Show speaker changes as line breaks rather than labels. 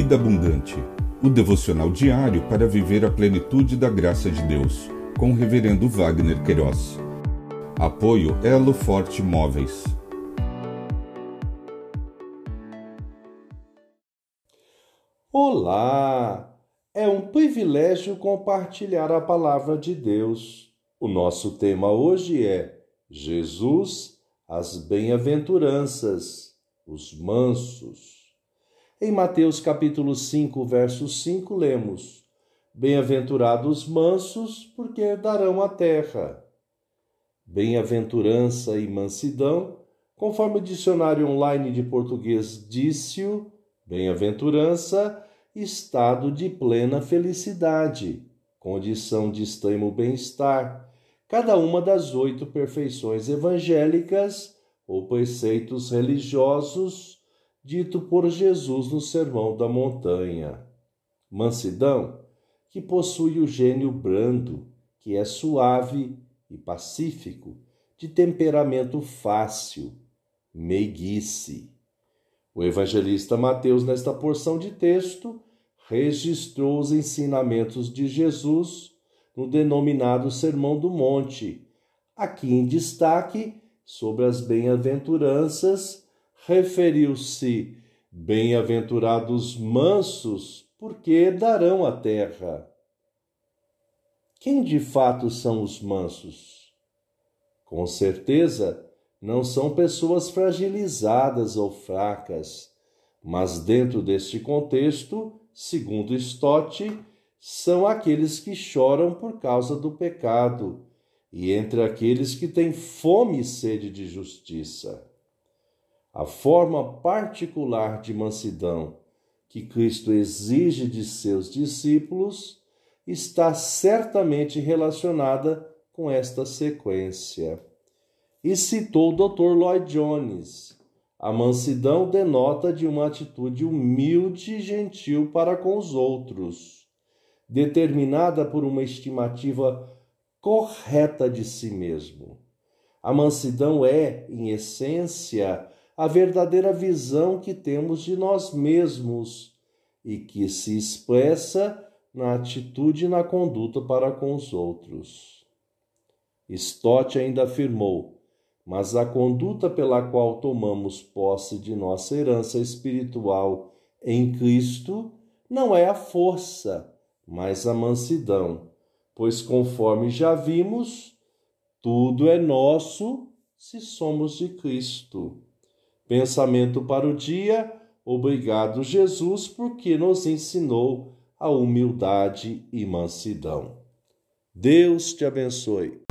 Vida Abundante, o devocional diário para viver a plenitude da graça de Deus, com o Reverendo Wagner Queiroz. Apoio Elo Forte Móveis.
Olá! É um privilégio compartilhar a palavra de Deus. O nosso tema hoje é Jesus, as bem-aventuranças, os mansos. Em Mateus capítulo 5, verso 5, lemos: Bem-aventurados mansos, porque herdarão a terra. Bem-aventurança e mansidão, conforme o dicionário online de português disse bem-aventurança, estado de plena felicidade, condição de extremo bem-estar, cada uma das oito perfeições evangélicas ou preceitos religiosos dito por Jesus no Sermão da Montanha. Mansidão, que possui o gênio brando, que é suave e pacífico, de temperamento fácil, meiguice. O evangelista Mateus, nesta porção de texto, registrou os ensinamentos de Jesus no denominado Sermão do Monte, aqui em destaque sobre as bem-aventuranças referiu-se: Bem-aventurados mansos, porque herdarão a terra. Quem de fato são os mansos? Com certeza, não são pessoas fragilizadas ou fracas, mas dentro deste contexto, segundo Stott, são aqueles que choram por causa do pecado, e entre aqueles que têm fome e sede de justiça. A forma particular de mansidão que Cristo exige de seus discípulos está certamente relacionada com esta sequência. E citou o Dr. Lloyd Jones. A mansidão denota de uma atitude humilde e gentil para com os outros, determinada por uma estimativa correta de si mesmo. A mansidão é, em essência, a verdadeira visão que temos de nós mesmos e que se expressa na atitude e na conduta para com os outros. Stott ainda afirmou: mas a conduta pela qual tomamos posse de nossa herança espiritual em Cristo não é a força, mas a mansidão, pois conforme já vimos, tudo é nosso se somos de Cristo. Pensamento para o dia. Obrigado, Jesus, porque nos ensinou a humildade e mansidão. Deus te abençoe.